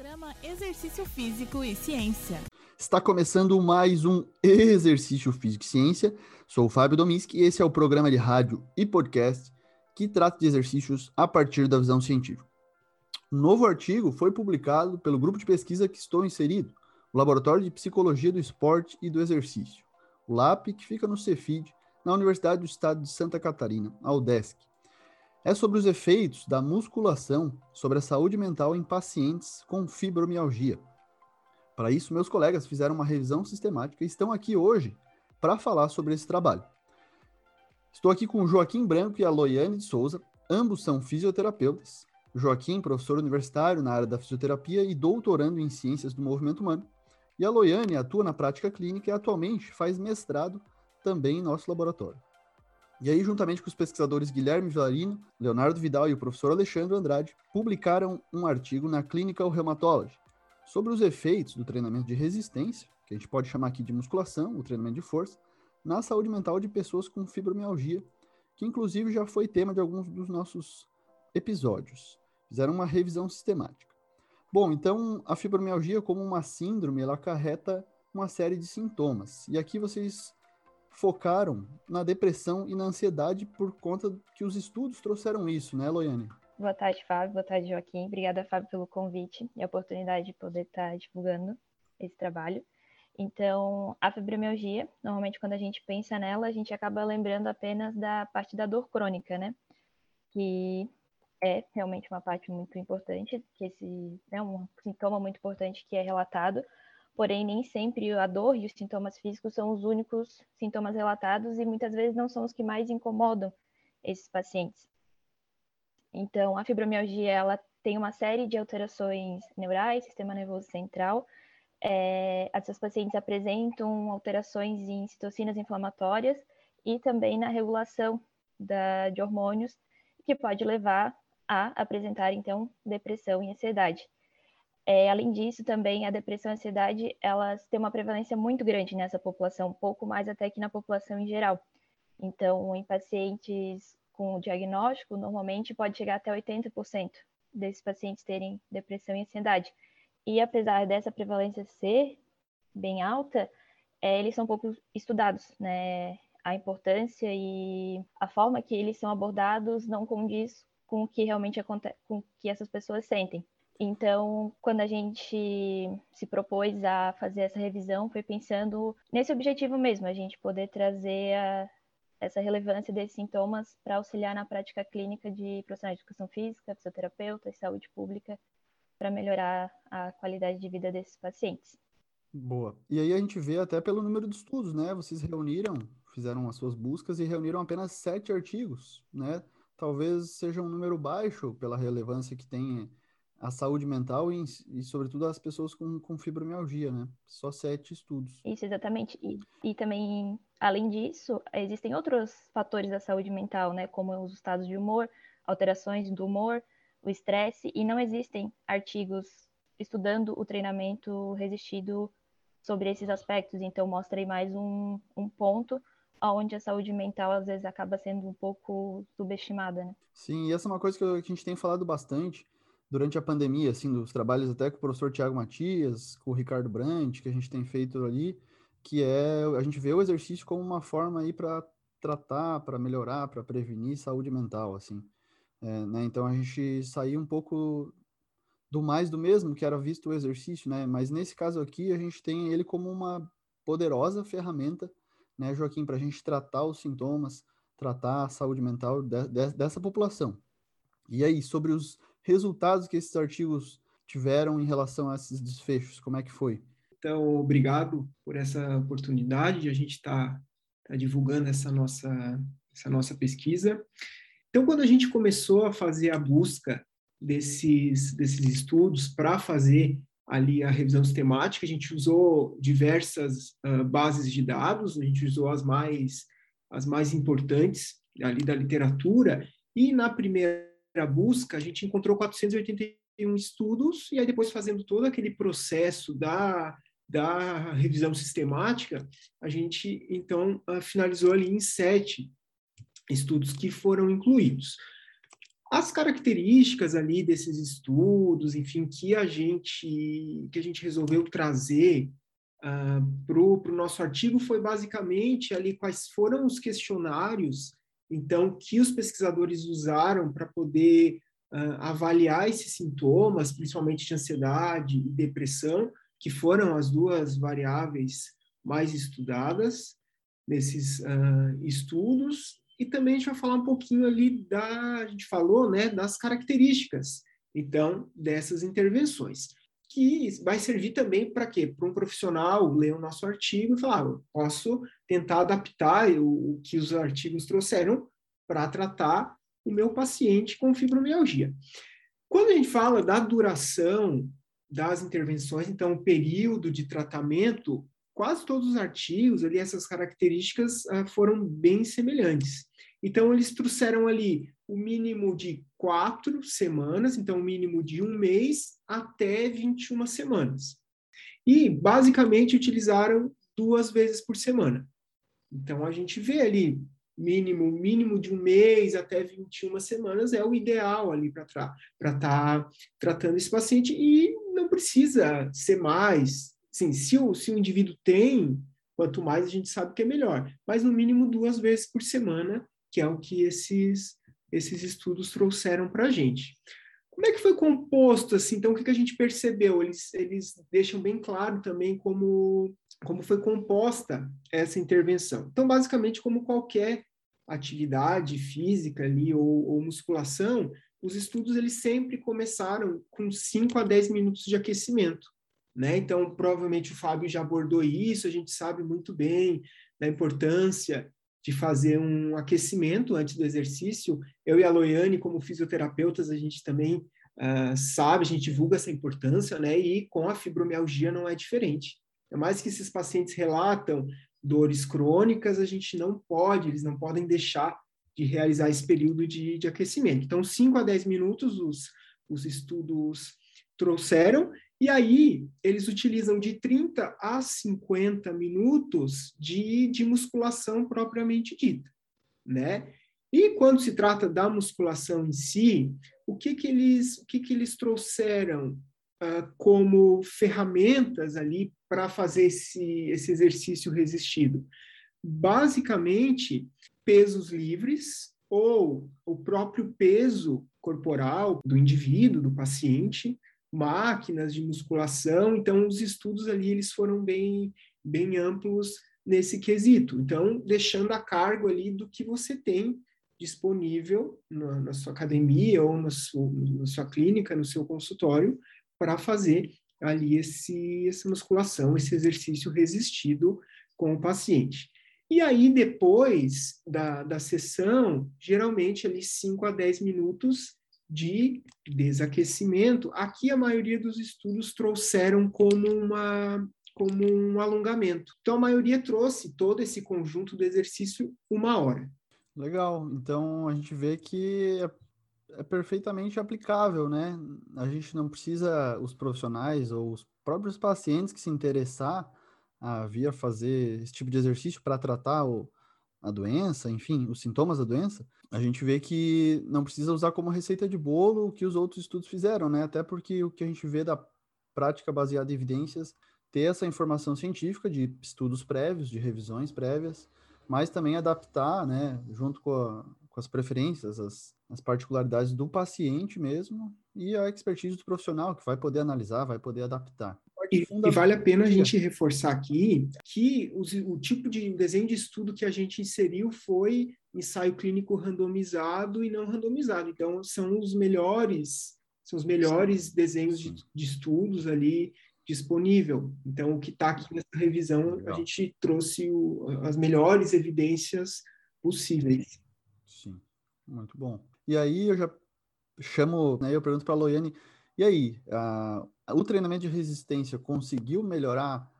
Programa Exercício Físico e Ciência. Está começando mais um Exercício Físico e Ciência. Sou o Fábio Dominski e esse é o programa de rádio e podcast que trata de exercícios a partir da visão científica. Um novo artigo foi publicado pelo grupo de pesquisa que estou inserido, o Laboratório de Psicologia do Esporte e do Exercício, o LAP, que fica no Cefid, na Universidade do Estado de Santa Catarina, a UDESC. É sobre os efeitos da musculação sobre a saúde mental em pacientes com fibromialgia. Para isso, meus colegas fizeram uma revisão sistemática e estão aqui hoje para falar sobre esse trabalho. Estou aqui com Joaquim Branco e a Loiane de Souza, ambos são fisioterapeutas. Joaquim, professor universitário na área da fisioterapia e doutorando em ciências do movimento humano. E a Loiane atua na prática clínica e atualmente faz mestrado também em nosso laboratório. E aí, juntamente com os pesquisadores Guilherme Vilarino, Leonardo Vidal e o professor Alexandre Andrade, publicaram um artigo na Clinical Rheumatology sobre os efeitos do treinamento de resistência, que a gente pode chamar aqui de musculação, o treinamento de força, na saúde mental de pessoas com fibromialgia, que inclusive já foi tema de alguns dos nossos episódios. Fizeram uma revisão sistemática. Bom, então a fibromialgia, como uma síndrome, ela acarreta uma série de sintomas. E aqui vocês focaram na depressão e na ansiedade por conta que os estudos trouxeram isso, né, Loiane? Boa tarde, Fábio. Boa tarde, Joaquim. Obrigada, Fábio, pelo convite e a oportunidade de poder estar divulgando esse trabalho. Então, a fibromialgia, normalmente quando a gente pensa nela, a gente acaba lembrando apenas da parte da dor crônica, né? Que é realmente uma parte muito importante, que esse é um sintoma muito importante que é relatado, porém nem sempre a dor e os sintomas físicos são os únicos sintomas relatados e muitas vezes não são os que mais incomodam esses pacientes. Então, a fibromialgia ela tem uma série de alterações neurais, sistema nervoso central. É, essas pacientes apresentam alterações em citocinas inflamatórias e também na regulação da, de hormônios, que pode levar a apresentar, então, depressão e ansiedade. É, além disso, também a depressão e a ansiedade, elas têm uma prevalência muito grande nessa população, pouco mais até que na população em geral. Então, em pacientes com diagnóstico, normalmente pode chegar até 80% desses pacientes terem depressão e ansiedade. E apesar dessa prevalência ser bem alta, é, eles são pouco estudados, né? A importância e a forma que eles são abordados não condiz com o que realmente acontece, com o que essas pessoas sentem. Então, quando a gente se propôs a fazer essa revisão, foi pensando nesse objetivo mesmo, a gente poder trazer a, essa relevância desses sintomas para auxiliar na prática clínica de profissionais de educação física, fisioterapeutas, saúde pública, para melhorar a qualidade de vida desses pacientes. Boa. E aí a gente vê até pelo número de estudos, né? Vocês reuniram, fizeram as suas buscas e reuniram apenas sete artigos, né? talvez seja um número baixo pela relevância que tem a saúde mental e, e sobretudo, as pessoas com, com fibromialgia, né? Só sete estudos. Isso, exatamente. E, e também, além disso, existem outros fatores da saúde mental, né? Como os estados de humor, alterações do humor, o estresse, e não existem artigos estudando o treinamento resistido sobre esses aspectos. Então, mostra aí mais um, um ponto onde a saúde mental às vezes acaba sendo um pouco subestimada, né? Sim, e essa é uma coisa que a gente tem falado bastante durante a pandemia, assim, dos trabalhos até com o professor Tiago Matias, com o Ricardo Brandt, que a gente tem feito ali, que é a gente vê o exercício como uma forma aí para tratar, para melhorar, para prevenir saúde mental, assim. É, né? Então a gente saiu um pouco do mais do mesmo que era visto o exercício, né? Mas nesse caso aqui a gente tem ele como uma poderosa ferramenta né, Joaquim, para a gente tratar os sintomas, tratar a saúde mental de, de, dessa população. E aí, sobre os resultados que esses artigos tiveram em relação a esses desfechos, como é que foi? Então, obrigado por essa oportunidade de a gente estar tá, tá divulgando essa nossa, essa nossa pesquisa. Então, quando a gente começou a fazer a busca desses, desses estudos para fazer ali a revisão sistemática, a gente usou diversas uh, bases de dados, a gente usou as mais, as mais importantes ali da literatura, e na primeira busca a gente encontrou 481 estudos, e aí depois fazendo todo aquele processo da, da revisão sistemática, a gente então uh, finalizou ali em sete estudos que foram incluídos. as características ali desses estudos, enfim, que a gente que a gente resolveu trazer uh, ah, para o nosso artigo foi basicamente ali quais foram os questionários, então, que os pesquisadores usaram para poder uh, avaliar esses sintomas, principalmente de ansiedade e depressão, que foram as duas variáveis mais estudadas nesses uh, estudos. E também a gente vai falar um pouquinho ali da, a gente falou, né, das características, então, dessas intervenções que vai servir também para quê? Para um profissional ler o nosso artigo e falar, ah, posso tentar adaptar o, o que os artigos trouxeram para tratar o meu paciente com fibromialgia. Quando a gente fala da duração das intervenções, então o período de tratamento, quase todos os artigos ali, essas características ah, foram bem semelhantes. Então, eles trouxeram ali o mínimo de quatro semanas, então o mínimo de um mês até 21 semanas. E, basicamente, utilizaram duas vezes por semana. Então, a gente vê ali, mínimo, mínimo de um mês até 21 semanas é o ideal ali para estar tá tratando esse paciente e não precisa ser mais. Sim, se o, se o indivíduo tem, quanto mais a gente sabe que é melhor. Mas, no mínimo, duas vezes por semana que é o que esses, esses estudos trouxeram para a gente. Como é que foi composto, assim, então o que, que a gente percebeu? Eles, eles deixam bem claro também como, como foi composta essa intervenção. Então, basicamente, como qualquer atividade física ali ou, ou musculação, os estudos eles sempre começaram com 5 a 10 minutos de aquecimento. Né? Então, provavelmente o Fábio já abordou isso, a gente sabe muito bem da importância de fazer um aquecimento antes do exercício. Eu e a Loiane, como fisioterapeutas, a gente também uh, sabe, a gente divulga essa importância, né? E com a fibromialgia não é diferente. É mais que esses pacientes relatam dores crônicas, a gente não pode, eles não podem deixar de realizar esse período de, de aquecimento. Então, 5 a 10 minutos os, os estudos trouxeram, e aí, eles utilizam de 30 a 50 minutos de, de musculação propriamente dita, né? E quando se trata da musculação em si, o que que eles, o que que eles trouxeram uh, como ferramentas ali para fazer esse, esse exercício resistido? Basicamente, pesos livres ou o próprio peso corporal do indivíduo, do paciente, máquinas de musculação, então os estudos ali eles foram bem, bem amplos nesse quesito. Então, deixando a cargo ali do que você tem disponível na, na sua academia ou na sua, na sua clínica, no seu consultório, para fazer ali esse, essa musculação, esse exercício resistido com o paciente. E aí, depois da, da sessão, geralmente ali 5 a 10 minutos de desaquecimento. Aqui a maioria dos estudos trouxeram como uma como um alongamento. Então a maioria trouxe todo esse conjunto do exercício uma hora. Legal. Então a gente vê que é, é perfeitamente aplicável, né? A gente não precisa os profissionais ou os próprios pacientes que se interessar a vir fazer esse tipo de exercício para tratar o, a doença, enfim, os sintomas da doença, a gente vê que não precisa usar como receita de bolo o que os outros estudos fizeram, né? Até porque o que a gente vê da prática baseada em evidências ter essa informação científica de estudos prévios, de revisões prévias, mas também adaptar, né, junto com, a, com as preferências, as, as particularidades do paciente mesmo e a expertise do profissional que vai poder analisar, vai poder adaptar. E, e, vale a pena a gente reforçar aqui que o, o, tipo de desenho de estudo que a gente inseriu foi ensaio clínico randomizado e não randomizado. Então, são os melhores, são os melhores desenhos de, de, estudos ali disponível. Então, o que está aqui nessa revisão, Legal. a gente trouxe o, as melhores evidências possíveis. Sim, muito bom. E aí eu já chamo, né, eu pergunto para a Loiane, e aí, a, o treinamento de resistência conseguiu melhorar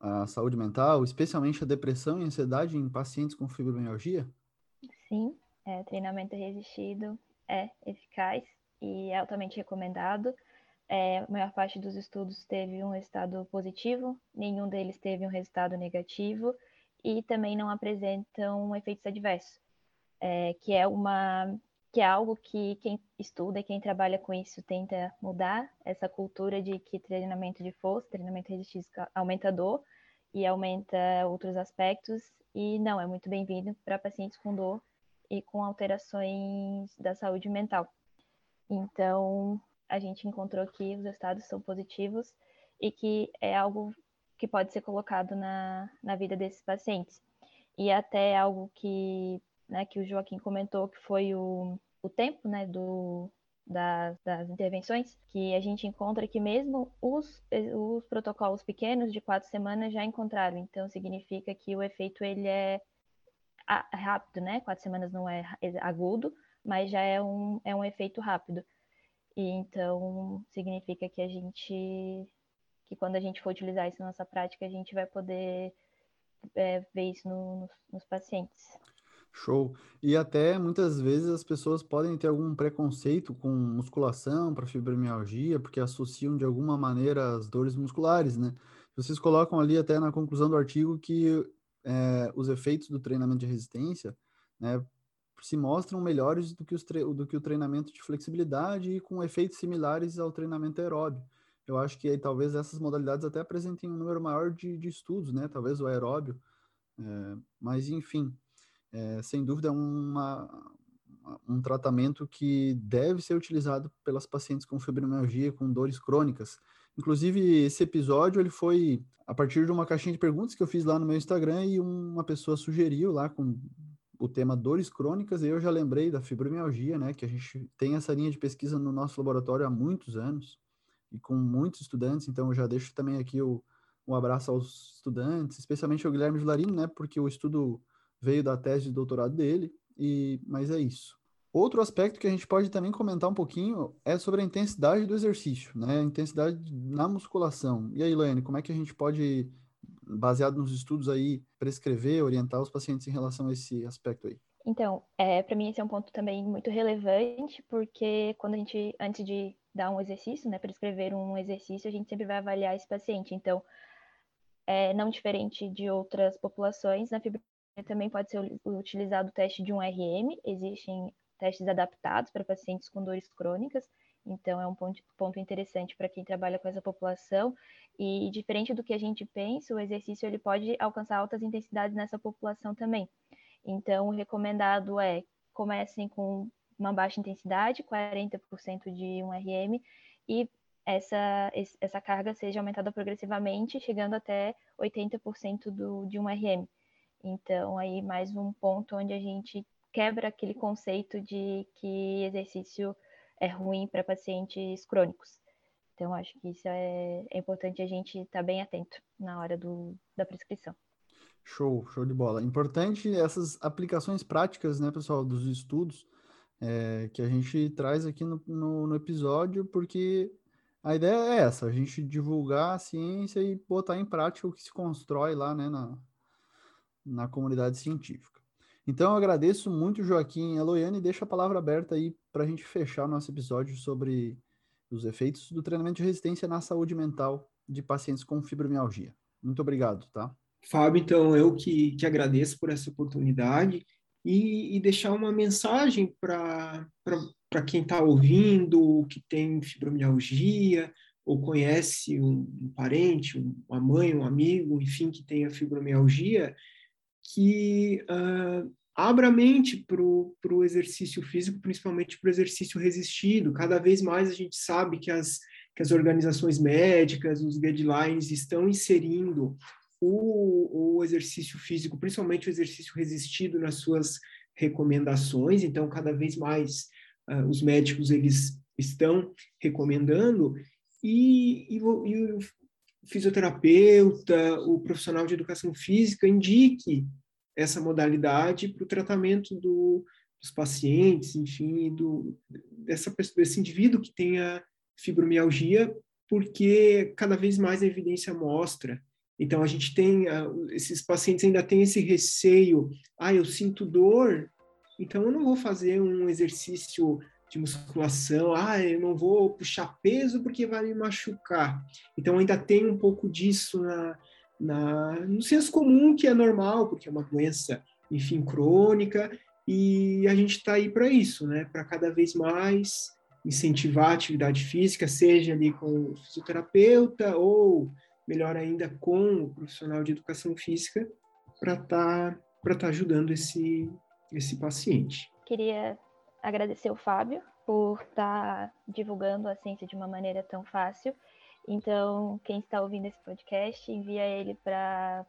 a saúde mental, especialmente a depressão e ansiedade em pacientes com fibromialgia? Sim, é, treinamento resistido é eficaz e é altamente recomendado. É, a maior parte dos estudos teve um resultado positivo, nenhum deles teve um resultado negativo e também não apresentam efeitos adversos, é, que é uma que é algo que quem estuda e quem trabalha com isso tenta mudar essa cultura de que treinamento de força, treinamento resistência aumenta dor e aumenta outros aspectos e não é muito bem-vindo para pacientes com dor e com alterações da saúde mental. Então, a gente encontrou que os resultados são positivos e que é algo que pode ser colocado na, na vida desses pacientes. E até algo que, né, que o Joaquim comentou, que foi o, o tempo né, do, das, das intervenções, que a gente encontra que mesmo os, os protocolos pequenos de quatro semanas já encontraram. Então, significa que o efeito ele é rápido, né? Quatro semanas não é agudo, mas já é um, é um efeito rápido. E então significa que a gente, que quando a gente for utilizar isso na nossa prática, a gente vai poder é, ver isso no, nos, nos pacientes. Show. E até muitas vezes as pessoas podem ter algum preconceito com musculação para fibromialgia, porque associam de alguma maneira as dores musculares, né? Vocês colocam ali até na conclusão do artigo que é, os efeitos do treinamento de resistência, né, se mostram melhores do que, os do que o treinamento de flexibilidade e com efeitos similares ao treinamento aeróbio. Eu acho que aí, talvez essas modalidades até apresentem um número maior de, de estudos, né? Talvez o aeróbio, é, mas enfim, é, sem dúvida, uma, um tratamento que deve ser utilizado pelas pacientes com fibromialgia, com dores crônicas. Inclusive, esse episódio ele foi a partir de uma caixinha de perguntas que eu fiz lá no meu Instagram e uma pessoa sugeriu lá com o tema dores crônicas, e eu já lembrei da fibromialgia, né, que a gente tem essa linha de pesquisa no nosso laboratório há muitos anos e com muitos estudantes, então eu já deixo também aqui o, um abraço aos estudantes, especialmente ao Guilherme Vilarino, né, porque o estudo veio da tese de doutorado dele, e mas é isso. Outro aspecto que a gente pode também comentar um pouquinho é sobre a intensidade do exercício, né? A intensidade na musculação. E aí, Lane, como é que a gente pode, baseado nos estudos aí, prescrever, orientar os pacientes em relação a esse aspecto aí? Então, é, para mim esse é um ponto também muito relevante, porque quando a gente, antes de dar um exercício, né, prescrever um exercício, a gente sempre vai avaliar esse paciente. Então, é, não diferente de outras populações, na também pode ser utilizado o teste de um RM, existem testes adaptados para pacientes com dores crônicas, então é um ponto, ponto interessante para quem trabalha com essa população. E diferente do que a gente pensa, o exercício ele pode alcançar altas intensidades nessa população também. Então, o recomendado é comecem com uma baixa intensidade, 40% de um RM, e essa, essa carga seja aumentada progressivamente, chegando até 80% do, de um RM. Então, aí mais um ponto onde a gente quebra aquele conceito de que exercício é ruim para pacientes crônicos. Então, acho que isso é, é importante a gente estar tá bem atento na hora do, da prescrição. Show, show de bola. Importante essas aplicações práticas, né, pessoal, dos estudos é, que a gente traz aqui no, no, no, episódio, porque a ideia é essa, a gente divulgar a ciência e botar em prática o que se constrói lá, né, na, na comunidade científica. Então, eu agradeço muito, Joaquim e Eloiane, e deixo a palavra aberta aí para a gente fechar nosso episódio sobre os efeitos do treinamento de resistência na saúde mental de pacientes com fibromialgia. Muito obrigado, tá? Fábio, então, eu que, que agradeço por essa oportunidade e, e deixar uma mensagem para quem está ouvindo, que tem fibromialgia, ou conhece um, um parente, uma mãe, um amigo, enfim, que tenha fibromialgia, que uh, abra a mente para o exercício físico, principalmente para o exercício resistido. Cada vez mais a gente sabe que as, que as organizações médicas, os guidelines estão inserindo o, o exercício físico, principalmente o exercício resistido, nas suas recomendações. Então, cada vez mais uh, os médicos eles estão recomendando e, e, e fisioterapeuta, o profissional de educação física indique essa modalidade para o tratamento do, dos pacientes, enfim, do, dessa, desse indivíduo que tenha fibromialgia, porque cada vez mais a evidência mostra. Então, a gente tem, uh, esses pacientes ainda têm esse receio, ah, eu sinto dor, então eu não vou fazer um exercício de musculação, ah, eu não vou puxar peso porque vai me machucar. Então ainda tem um pouco disso na, na, no senso comum que é normal, porque é uma doença, enfim, crônica, E a gente está aí para isso, né? Para cada vez mais incentivar a atividade física, seja ali com o fisioterapeuta ou, melhor ainda, com o profissional de educação física, para estar tá, para tá ajudando esse, esse paciente. Queria agradecer o Fábio por estar tá divulgando a ciência de uma maneira tão fácil. Então, quem está ouvindo esse podcast, envia ele para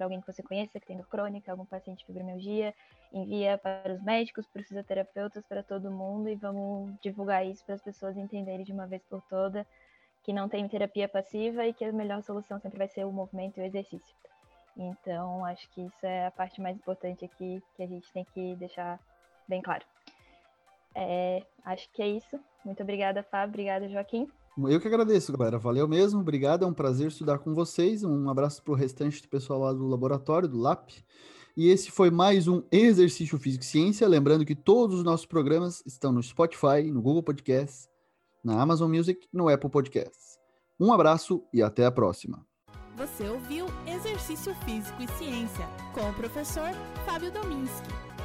alguém que você conheça, que tem dor crônica, algum paciente de fibromialgia, envia para os médicos, para os fisioterapeutas, para todo mundo e vamos divulgar isso para as pessoas entenderem de uma vez por toda que não tem terapia passiva e que a melhor solução sempre vai ser o movimento e o exercício. Então, acho que isso é a parte mais importante aqui que a gente tem que deixar bem claro. É, acho que é isso. Muito obrigada, Fábio. Obrigada, Joaquim. Eu que agradeço, galera. Valeu mesmo. Obrigado. É um prazer estudar com vocês. Um abraço para o restante do pessoal lá do laboratório, do LAP. E esse foi mais um Exercício Físico e Ciência. Lembrando que todos os nossos programas estão no Spotify, no Google Podcasts, na Amazon Music, no Apple Podcasts. Um abraço e até a próxima. Você ouviu Exercício Físico e Ciência com o professor Fábio Dominski